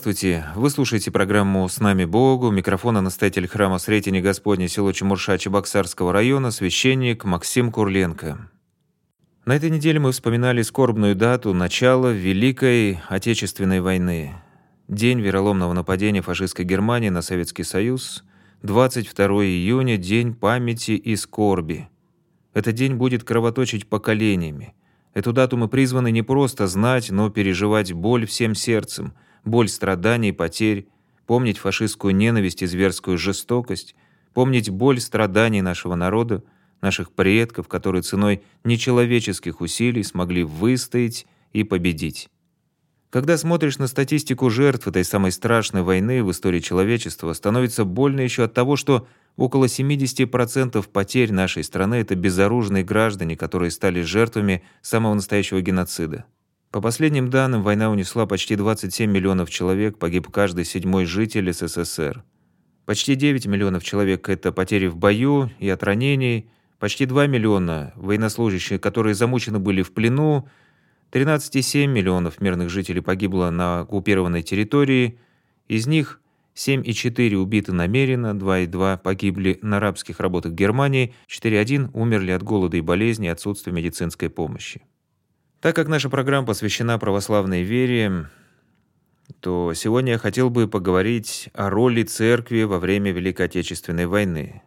Здравствуйте! Вы слушаете программу «С нами Богу». У микрофона настоятель храма Сретения Господня село Чемурша Чебоксарского района, священник Максим Курленко. На этой неделе мы вспоминали скорбную дату начала Великой Отечественной войны. День вероломного нападения фашистской Германии на Советский Союз, 22 июня, день памяти и скорби. Этот день будет кровоточить поколениями. Эту дату мы призваны не просто знать, но переживать боль всем сердцем – боль страданий, потерь, помнить фашистскую ненависть и зверскую жестокость, помнить боль страданий нашего народа, наших предков, которые ценой нечеловеческих усилий смогли выстоять и победить. Когда смотришь на статистику жертв этой самой страшной войны в истории человечества, становится больно еще от того, что около 70% потерь нашей страны — это безоружные граждане, которые стали жертвами самого настоящего геноцида. По последним данным, война унесла почти 27 миллионов человек, погиб каждый седьмой житель СССР. Почти 9 миллионов человек – это потери в бою и от ранений, почти 2 миллиона военнослужащих, которые замучены были в плену, 13,7 миллионов мирных жителей погибло на оккупированной территории, из них 7,4 убиты намеренно, 2,2 погибли на арабских работах Германии, 4,1 умерли от голода и болезни и отсутствия медицинской помощи. Так как наша программа посвящена православной вере, то сегодня я хотел бы поговорить о роли церкви во время Великой Отечественной войны.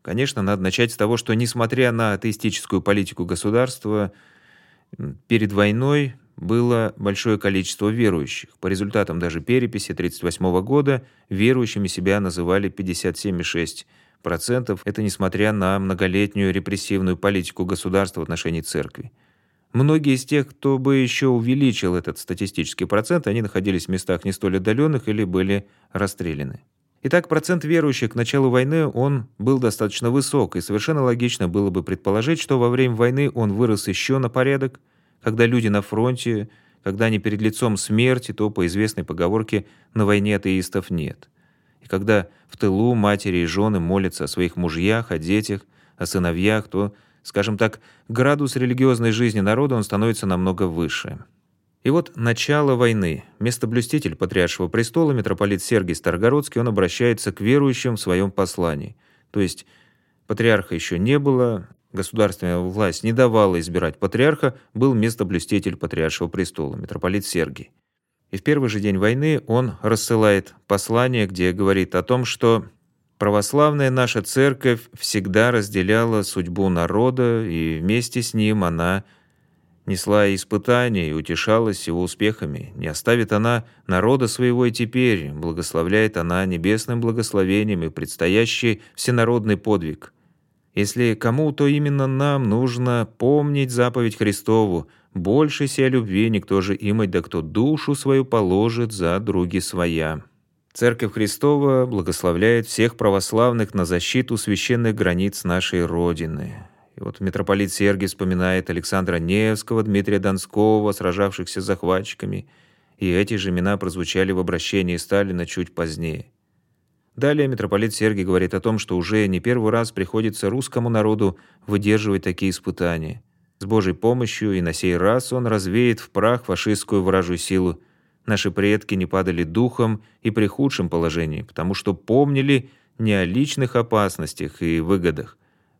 Конечно, надо начать с того, что несмотря на атеистическую политику государства, перед войной было большое количество верующих. По результатам даже переписи 1938 года верующими себя называли 57,6%. Это несмотря на многолетнюю репрессивную политику государства в отношении церкви. Многие из тех, кто бы еще увеличил этот статистический процент, они находились в местах не столь отдаленных или были расстреляны. Итак, процент верующих к началу войны, он был достаточно высок, и совершенно логично было бы предположить, что во время войны он вырос еще на порядок, когда люди на фронте, когда они перед лицом смерти, то, по известной поговорке, на войне атеистов нет. И когда в тылу матери и жены молятся о своих мужьях, о детях, о сыновьях, то Скажем так, градус религиозной жизни народа он становится намного выше. И вот начало войны. Местоблюститель Патриаршего престола, митрополит Сергий Старгородский, он обращается к верующим в своем послании. То есть патриарха еще не было, государственная власть не давала избирать патриарха, был местоблюститель Патриаршего престола, митрополит Сергий. И в первый же день войны он рассылает послание, где говорит о том, что Православная наша церковь всегда разделяла судьбу народа, и вместе с ним она несла испытания и утешалась его успехами. Не оставит она народа своего и теперь, благословляет она небесным благословением и предстоящий всенародный подвиг. Если кому, то именно нам нужно помнить заповедь Христову, больше сия любви никто же имать, да кто душу свою положит за други своя». Церковь Христова благословляет всех православных на защиту священных границ нашей Родины. И вот митрополит Сергий вспоминает Александра Невского, Дмитрия Донского, сражавшихся с захватчиками, и эти же имена прозвучали в обращении Сталина чуть позднее. Далее митрополит Сергий говорит о том, что уже не первый раз приходится русскому народу выдерживать такие испытания. С Божьей помощью и на сей раз он развеет в прах фашистскую вражью силу Наши предки не падали духом и при худшем положении, потому что помнили не о личных опасностях и выгодах,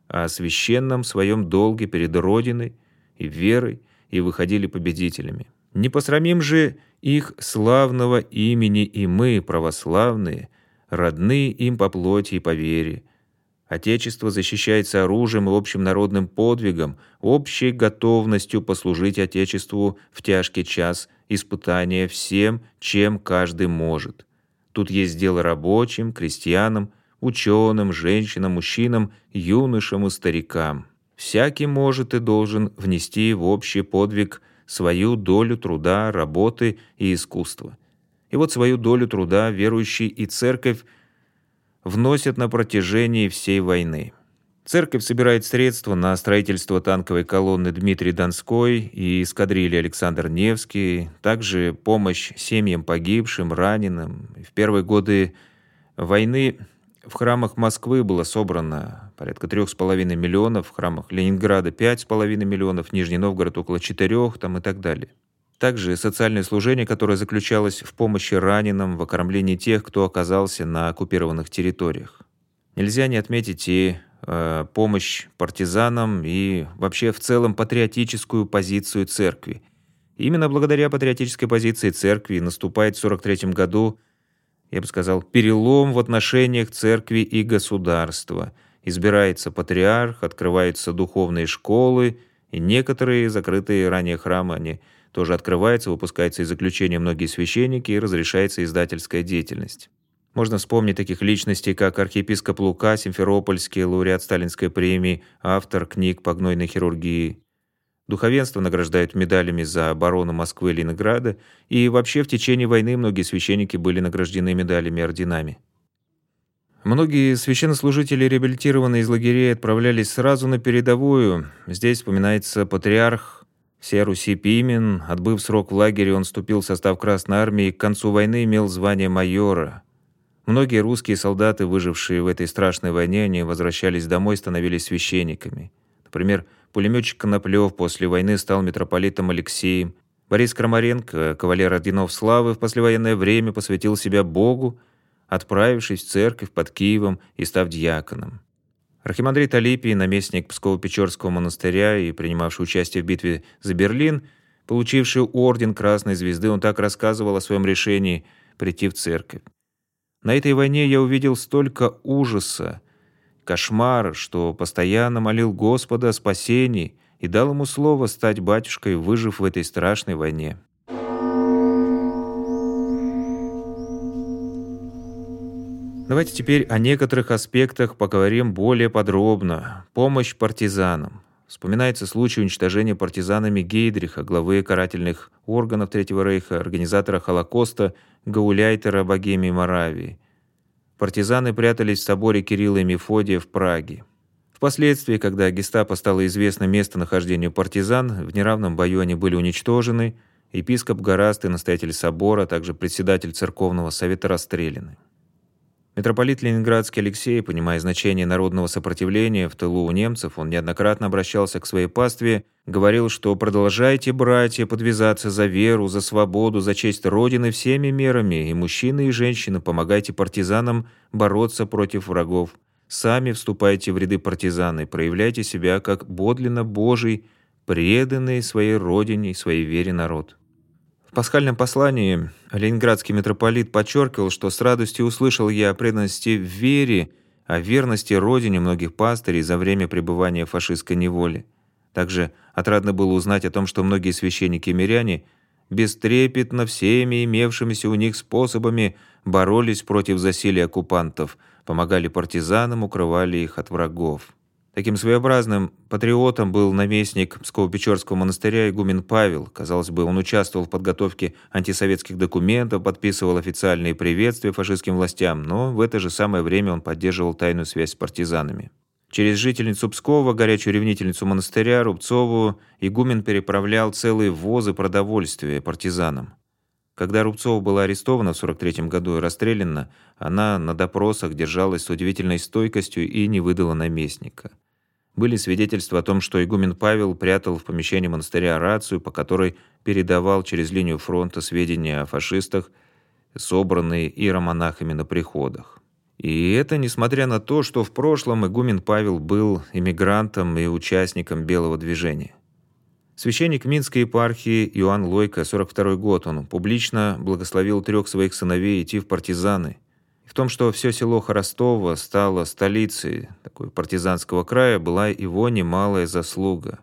а о священном своем долге перед Родиной и верой, и выходили победителями. Не посрамим же их славного имени и мы, православные, родные им по плоти и по вере. Отечество защищается оружием и общим народным подвигом, общей готовностью послужить Отечеству в тяжкий час – испытания всем, чем каждый может. Тут есть дело рабочим, крестьянам, ученым, женщинам, мужчинам, юношам и старикам. Всякий может и должен внести в общий подвиг свою долю труда, работы и искусства. И вот свою долю труда верующий и церковь вносят на протяжении всей войны. Церковь собирает средства на строительство танковой колонны Дмитрий Донской и эскадрильи Александр Невский, также помощь семьям погибшим, раненым. В первые годы войны в храмах Москвы было собрано порядка 3,5 миллионов, в храмах Ленинграда 5,5 миллионов, Нижний Новгород около 4 там и так далее. Также социальное служение, которое заключалось в помощи раненым, в окормлении тех, кто оказался на оккупированных территориях. Нельзя не отметить и э, помощь партизанам и вообще в целом патриотическую позицию церкви. Именно благодаря патриотической позиции церкви наступает в 43 году, я бы сказал, перелом в отношениях церкви и государства. Избирается патриарх, открываются духовные школы, и некоторые закрытые ранее храмы, они тоже открывается, выпускается из заключения многие священники и разрешается издательская деятельность. Можно вспомнить таких личностей, как архиепископ Лука, Симферопольский, лауреат Сталинской премии, автор книг по гнойной хирургии. Духовенство награждают медалями за оборону Москвы и Ленинграда, и вообще в течение войны многие священники были награждены медалями и орденами. Многие священнослужители, реабилитированные из лагерей, отправлялись сразу на передовую. Здесь вспоминается патриарх Вся Руси Пимен, отбыв срок в лагере, он вступил в состав Красной Армии и к концу войны имел звание майора. Многие русские солдаты, выжившие в этой страшной войне, они возвращались домой и становились священниками. Например, пулеметчик Коноплев после войны стал митрополитом Алексеем. Борис Крамаренко, кавалер орденов славы, в послевоенное время посвятил себя Богу, отправившись в церковь под Киевом и став диаконом. Архимандрит Алипий, наместник Псково-Печорского монастыря и принимавший участие в битве за Берлин, получивший орден Красной Звезды, он так рассказывал о своем решении прийти в церковь. На этой войне я увидел столько ужаса, кошмара, что постоянно молил Господа о спасении и дал ему слово стать батюшкой, выжив в этой страшной войне. Давайте теперь о некоторых аспектах поговорим более подробно. Помощь партизанам. Вспоминается случай уничтожения партизанами Гейдриха, главы карательных органов Третьего Рейха, организатора Холокоста Гауляйтера Богемии Моравии. Партизаны прятались в соборе Кирилла и Мефодия в Праге. Впоследствии, когда гестапо стало известно местонахождение партизан, в неравном бою они были уничтожены, епископ Гораст и настоятель собора, а также председатель церковного совета расстреляны. Митрополит Ленинградский Алексей, понимая значение народного сопротивления в тылу у немцев, он неоднократно обращался к своей пастве, говорил, что «продолжайте, братья, подвязаться за веру, за свободу, за честь Родины всеми мерами, и мужчины, и женщины, помогайте партизанам бороться против врагов. Сами вступайте в ряды партизан и проявляйте себя как бодлинно Божий, преданный своей Родине и своей вере народ». В пасхальном послании ленинградский митрополит подчеркивал, что с радостью услышал я о преданности в вере, о верности родине многих пастырей за время пребывания в фашистской неволе. Также отрадно было узнать о том, что многие священники и миряне бестрепетно всеми имевшимися у них способами боролись против засилия оккупантов, помогали партизанам, укрывали их от врагов. Таким своеобразным патриотом был наместник Псково-Печорского монастыря игумен Павел. Казалось бы, он участвовал в подготовке антисоветских документов, подписывал официальные приветствия фашистским властям, но в это же самое время он поддерживал тайную связь с партизанами. Через жительницу Пскова, горячую ревнительницу монастыря, Рубцову, игумен переправлял целые возы продовольствия партизанам. Когда Рубцова была арестована в 43 году и расстреляна, она на допросах держалась с удивительной стойкостью и не выдала наместника. Были свидетельства о том, что игумен Павел прятал в помещении монастыря рацию, по которой передавал через линию фронта сведения о фашистах, собранные иеромонахами на приходах. И это несмотря на то, что в прошлом игумен Павел был иммигрантом и участником Белого движения. Священник Минской епархии Иоанн Лойко, 42 год, он публично благословил трех своих сыновей идти в партизаны – в том, что все село Хоростово стало столицей такой партизанского края, была его немалая заслуга.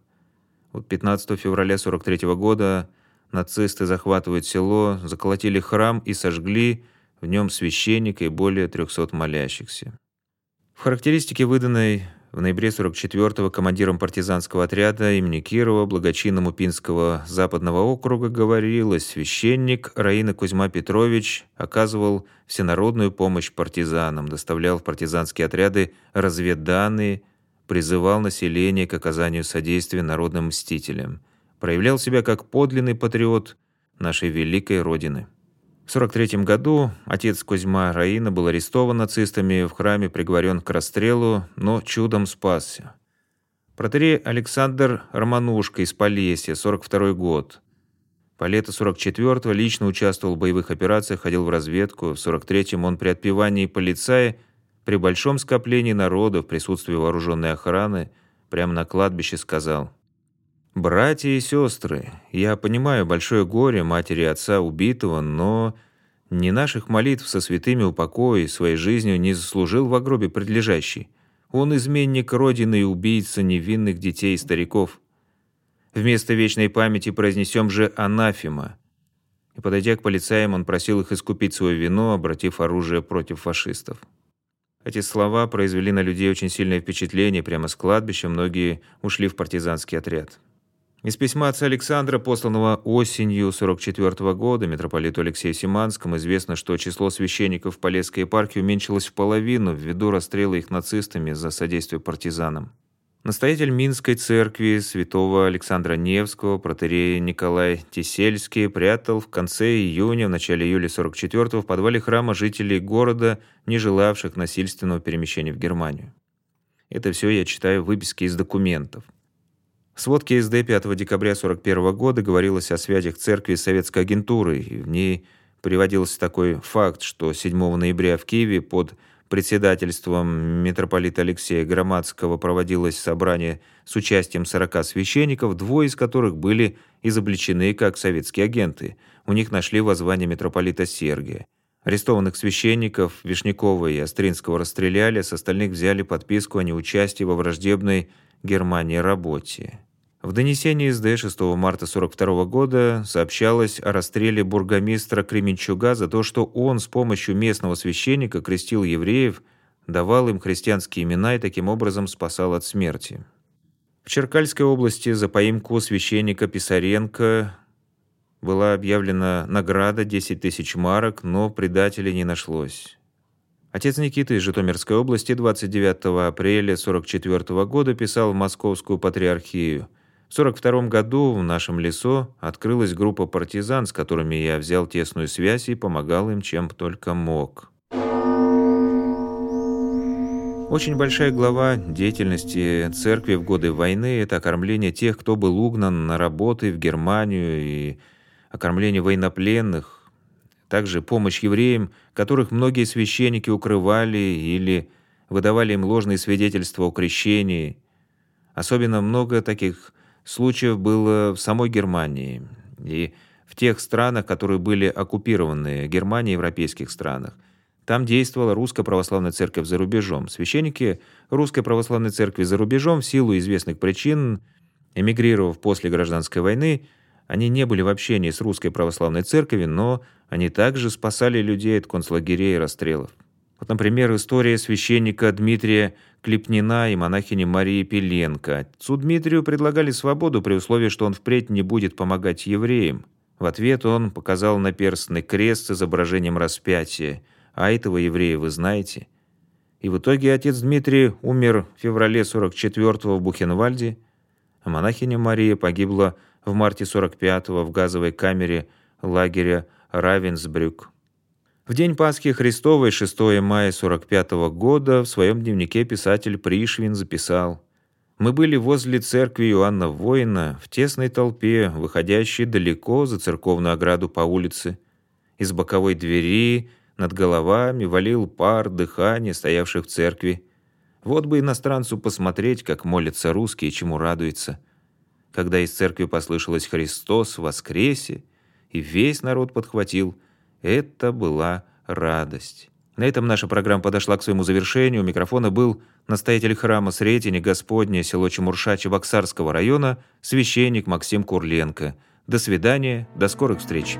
Вот 15 февраля 43 года нацисты захватывают село, заколотили храм и сожгли в нем священника и более 300 молящихся. В характеристике, выданной в ноябре 44-го командиром партизанского отряда имени Кирова благочинному Пинского западного округа говорилось, священник Раина Кузьма Петрович оказывал всенародную помощь партизанам, доставлял в партизанские отряды разведданные, призывал население к оказанию содействия народным мстителям, проявлял себя как подлинный патриот нашей великой Родины. В 43 году отец Кузьма Раина был арестован нацистами, в храме приговорен к расстрелу, но чудом спасся. Протерей Александр Романушка из Полесья, 42 год. По лету 44-го лично участвовал в боевых операциях, ходил в разведку. В 43-м он при отпевании полицая при большом скоплении народа в присутствии вооруженной охраны прямо на кладбище сказал «Братья и сестры, я понимаю большое горе матери и отца убитого, но ни наших молитв со святыми упокоя своей жизнью не заслужил в гробе предлежащий. Он изменник Родины и убийца невинных детей и стариков. Вместо вечной памяти произнесем же анафема». И, подойдя к полицаям, он просил их искупить свое вину, обратив оружие против фашистов. Эти слова произвели на людей очень сильное впечатление. Прямо с кладбища многие ушли в партизанский отряд. Из письма отца Александра, посланного осенью 44 -го года митрополиту Алексею Симанскому, известно, что число священников в Полесской епархии уменьшилось в половину ввиду расстрела их нацистами за содействие партизанам. Настоятель Минской церкви святого Александра Невского, протерей Николай Тесельский, прятал в конце июня, в начале июля 44-го в подвале храма жителей города, не желавших насильственного перемещения в Германию. Это все я читаю выписки из документов. В сводке СД 5 декабря 1941 года говорилось о связях церкви с советской агентурой. И в ней приводился такой факт, что 7 ноября в Киеве под председательством митрополита Алексея Громадского проводилось собрание с участием 40 священников, двое из которых были изобличены как советские агенты. У них нашли воззвание митрополита Сергия. Арестованных священников Вишнякова и Остринского расстреляли, с остальных взяли подписку о неучастии во враждебной Германии работе. В донесении СД 6 марта 1942 года сообщалось о расстреле бургомистра Кременчуга за то, что он с помощью местного священника крестил евреев, давал им христианские имена и таким образом спасал от смерти. В Черкальской области за поимку священника Писаренко была объявлена награда 10 тысяч марок, но предателей не нашлось. Отец Никиты из Житомирской области 29 апреля 1944 года писал в Московскую патриархию – в 1942 году в нашем лесу открылась группа партизан, с которыми я взял тесную связь и помогал им чем только мог. Очень большая глава деятельности церкви в годы войны – это окормление тех, кто был угнан на работы в Германию и окормление военнопленных, также помощь евреям, которых многие священники укрывали или выдавали им ложные свидетельства о крещении. Особенно много таких случаев было в самой Германии и в тех странах, которые были оккупированы Германией европейских странах. Там действовала Русская Православная Церковь за рубежом. Священники Русской Православной Церкви за рубежом в силу известных причин, эмигрировав после гражданской войны, они не были в общении с Русской Православной Церковью, но они также спасали людей от концлагерей и расстрелов. Вот, например, история священника Дмитрия Клепнина и монахини Марии Пеленко. Отцу Дмитрию предлагали свободу при условии, что он впредь не будет помогать евреям. В ответ он показал наперстный крест с изображением распятия. А этого еврея вы знаете? И в итоге отец Дмитрий умер в феврале 44-го в Бухенвальде, а монахиня Мария погибла в марте 45-го в газовой камере лагеря Равенсбрюк. В день Пасхи Христовой, 6 мая 45 года, в своем дневнике писатель Пришвин записал «Мы были возле церкви Иоанна Воина, в тесной толпе, выходящей далеко за церковную ограду по улице. Из боковой двери над головами валил пар дыхания стоявших в церкви. Вот бы иностранцу посмотреть, как молятся русские, чему радуется. Когда из церкви послышалось «Христос воскресе», и весь народ подхватил – это была радость. На этом наша программа подошла к своему завершению. У микрофона был настоятель храма Сретения Господня, село Чемурша Чебоксарского района, священник Максим Курленко. До свидания, до скорых встреч.